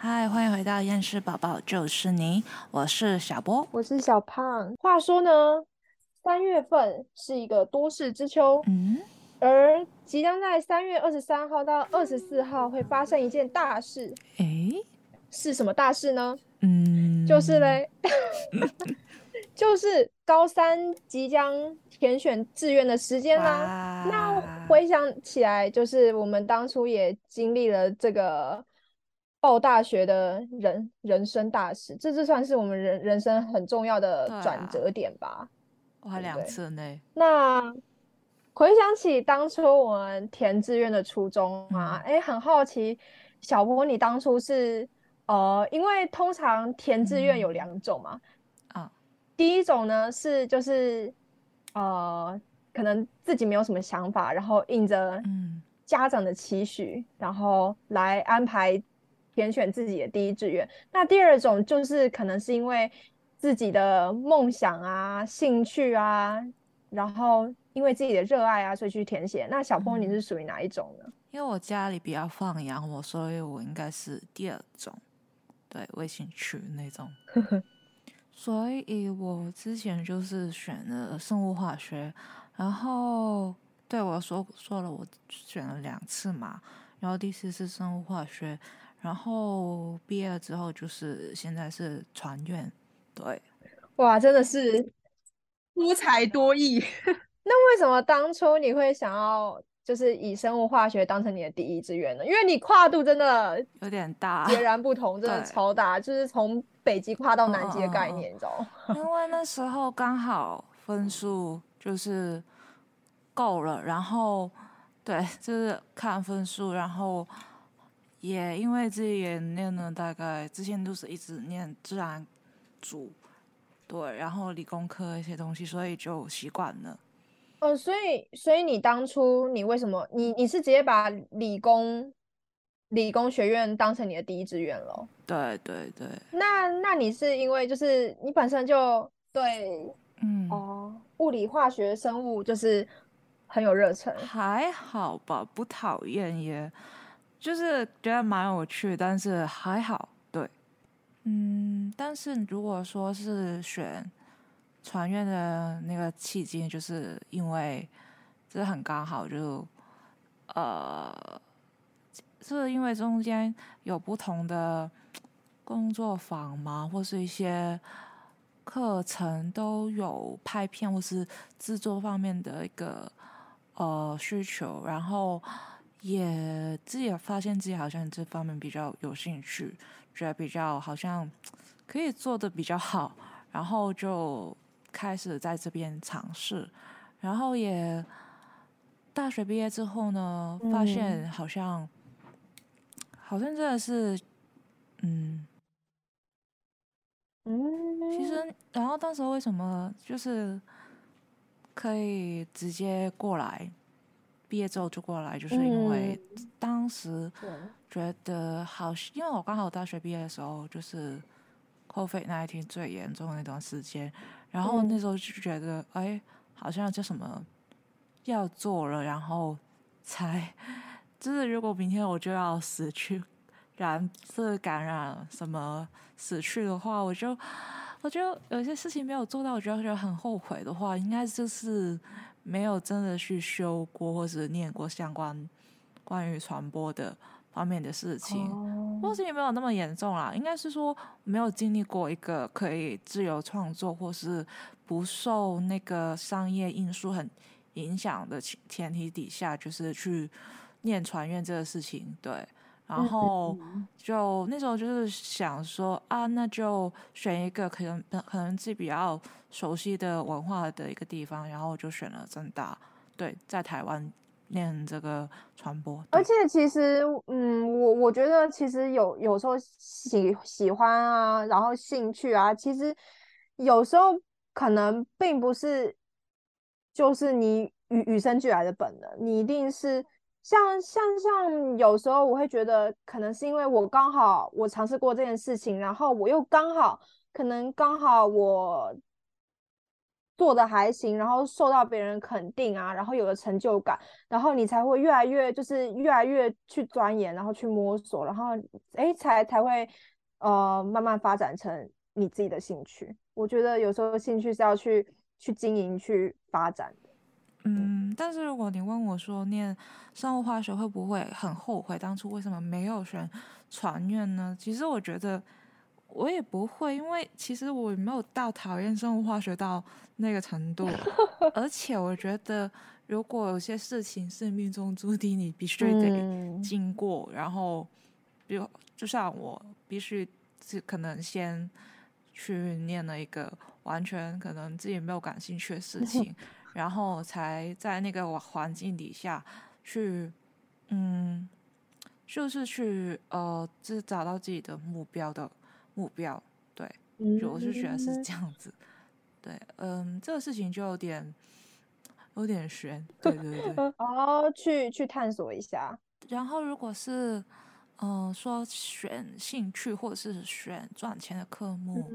嗨，欢迎回到厌世宝宝就是你，我是小波，我是小胖。话说呢，三月份是一个多事之秋，嗯，而即将在三月二十三号到二十四号会发生一件大事，诶，是什么大事呢？嗯，就是嘞，就是高三即将填选志愿的时间啦。那回想起来，就是我们当初也经历了这个。报大学的人人生大事，这这算是我们人人生很重要的转折点吧？哇，两次呢。那回想起当初我们填志愿的初衷啊，哎，很好奇，小波，你当初是呃，因为通常填志愿有两种嘛，啊，第一种呢是就是呃，可能自己没有什么想法，然后应着嗯家长的期许，然后来安排。填选自己的第一志愿，那第二种就是可能是因为自己的梦想啊、兴趣啊，然后因为自己的热爱啊，所以去填写。那小波，你是属于哪一种呢？因为我家里比较放养我，所以我应该是第二种，对，为兴趣那种。所以我之前就是选了生物化学，然后对我说说了，我选了两次嘛，然后第四次生物化学。然后毕业了之后，就是现在是传院，对，哇，真的是多才多艺。那为什么当初你会想要就是以生物化学当成你的第一志愿呢？因为你跨度真的有点大，截然不同，真的超大，就是从北极跨到南极的概念，你知道吗？因为那时候刚好分数就是够了，然后对，就是看分数，然后。也因为自己也念了大概之前都是一直念自然组，对，然后理工科一些东西，所以就习惯了。哦，所以所以你当初你为什么你你是直接把理工理工学院当成你的第一志愿了？对对对。那那你是因为就是你本身就对嗯哦物理化学生物就是很有热忱？还好吧，不讨厌也。就是觉得蛮有趣，但是还好，对，嗯，但是如果说是选传院的那个契机，就是因为这很刚好，就呃，是因为中间有不同的工作坊嘛，或是一些课程都有拍片或是制作方面的一个呃需求，然后。也自己也发现自己好像这方面比较有兴趣，觉得比较好像可以做的比较好，然后就开始在这边尝试，然后也大学毕业之后呢，发现好像好像真的是，嗯嗯，其实然后当时为什么就是可以直接过来？毕业之后就过来，就是因为当时觉得好，因为我刚好大学毕业的时候就是 COVID 那一天最严重的那段时间，然后那时候就觉得，哎，好像叫什么要做了，然后才 就是如果明天我就要死去，染这感染什么死去的话，我就我就有些事情没有做到，我觉得觉得很后悔的话，应该就是。没有真的去修过或者念过相关关于传播的方面的事情，或是也没有那么严重啦。应该是说没有经历过一个可以自由创作或是不受那个商业因素很影响的前前提底下，就是去念传院这个事情。对，然后就那时候就是想说啊，那就选一个可能可能自己比较。熟悉的文化的一个地方，然后就选了正大。对，在台湾念这个传播。而且其实，嗯，我我觉得其实有有时候喜喜欢啊，然后兴趣啊，其实有时候可能并不是就是你与与生俱来的本能，你一定是像像像有时候我会觉得，可能是因为我刚好我尝试过这件事情，然后我又刚好可能刚好我。做的还行，然后受到别人肯定啊，然后有了成就感，然后你才会越来越就是越来越去钻研，然后去摸索，然后哎才才会呃慢慢发展成你自己的兴趣。我觉得有时候兴趣是要去去经营去发展。嗯，但是如果你问我说念生物化学会不会很后悔当初为什么没有选传院呢？其实我觉得。我也不会，因为其实我没有到讨厌生物化学到那个程度，而且我觉得如果有些事情是命中注定，你必须得经过，然后，比如就像我必须是可能先去念了一个完全可能自己没有感兴趣的事 情，然后才在那个环境底下去，嗯，就是去呃，就是找到自己的目标的。目标对，我是觉得是这样子，对，嗯，这个事情就有点有点悬，对 对对，哦，去去探索一下。然后如果是嗯说选兴趣或者是选赚钱的科目，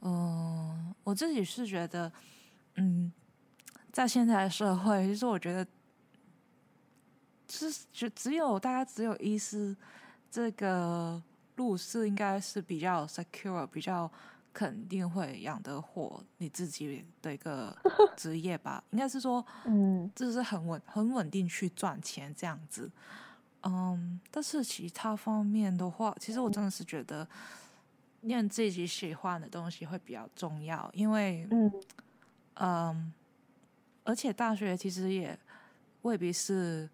嗯，我自己是觉得，嗯，在现在的社会，其实我觉得，是就只有大家只有医师这个。路是应该是比较 secure，比较肯定会养得活你自己的一个 职业吧。应该是说，嗯，这是很稳、很稳定去赚钱这样子。嗯，但是其他方面的话，其实我真的是觉得念自己喜欢的东西会比较重要，因为，嗯，嗯，而且大学其实也未必是。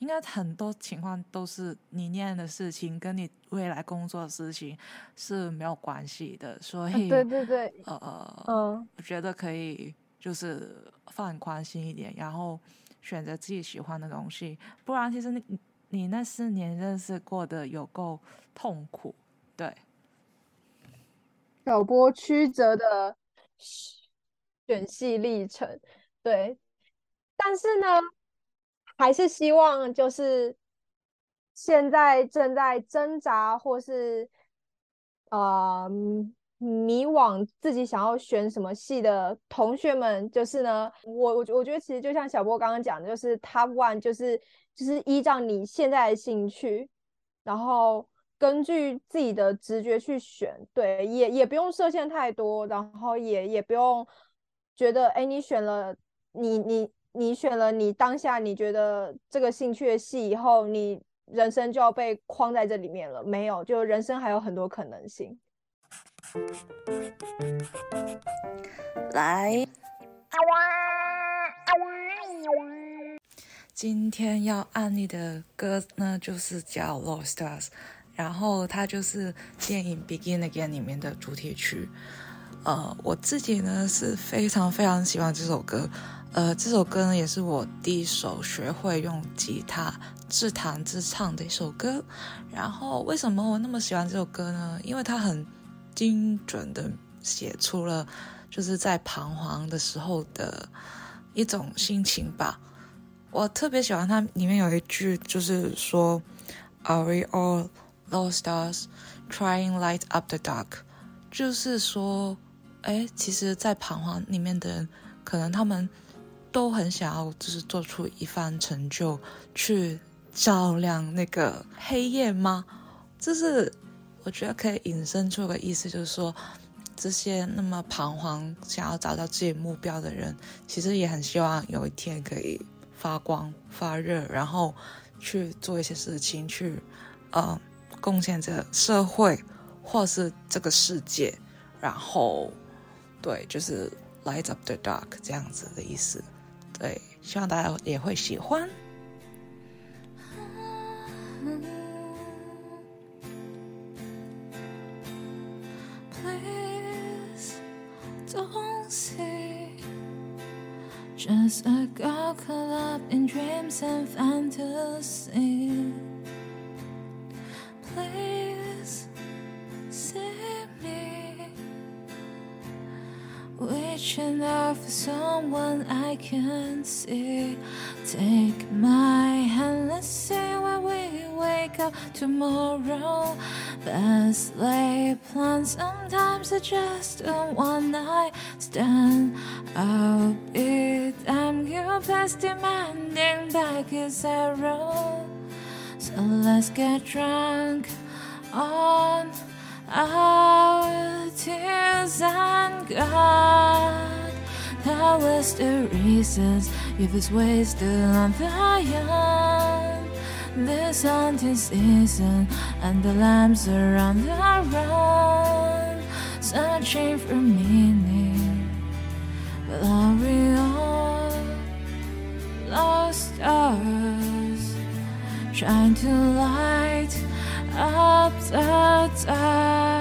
应该很多情况都是你念的事情跟你未来工作的事情是没有关系的，所以对对对，呃，嗯，我觉得可以就是放宽心一点，然后选择自己喜欢的东西，不然其实你你那四年真的是过得有够痛苦，对，挑波曲折的选系历程，对，但是呢。还是希望就是现在正在挣扎或是呃迷惘自己想要选什么系的同学们，就是呢，我我我觉得其实就像小波刚刚讲的，就是 Top One 就是就是依照你现在的兴趣，然后根据自己的直觉去选，对，也也不用设限太多，然后也也不用觉得哎你选了你你。你选了你当下你觉得这个兴趣的戏以后，你人生就要被框在这里面了？没有，就人生还有很多可能性。来，今天要安利的歌呢，就是叫《Lost Stars》，然后它就是电影《Begin Again》里面的主题曲。呃，我自己呢是非常非常喜欢这首歌。呃，这首歌呢也是我第一首学会用吉他自弹自唱的一首歌。然后为什么我那么喜欢这首歌呢？因为它很精准的写出了就是在彷徨的时候的一种心情吧。我特别喜欢它里面有一句，就是说，Are we all lost stars trying light up the dark？就是说，哎，其实，在彷徨里面的人，可能他们。都很想要，就是做出一番成就，去照亮那个黑夜吗？就是我觉得可以引申出个意思，就是说，这些那么彷徨、想要找到自己目标的人，其实也很希望有一天可以发光发热，然后去做一些事情，去呃贡献着社会或是这个世界，然后对，就是 light up the dark 这样子的意思。对，希望大家也会喜欢。Just a girl caught up in dreams and fantasy. Reaching out for someone I can see. Take my hand, let's see where we wake up tomorrow. Best laid plans sometimes are just a one night stand. I'll be damn you past demanding back his arrow. So let's get drunk on our tears and God. That was the reasons youth is wasted on the young. This hunting season and the lambs around the run, searching for meaning. But are we all lost stars, trying to light up, up, up.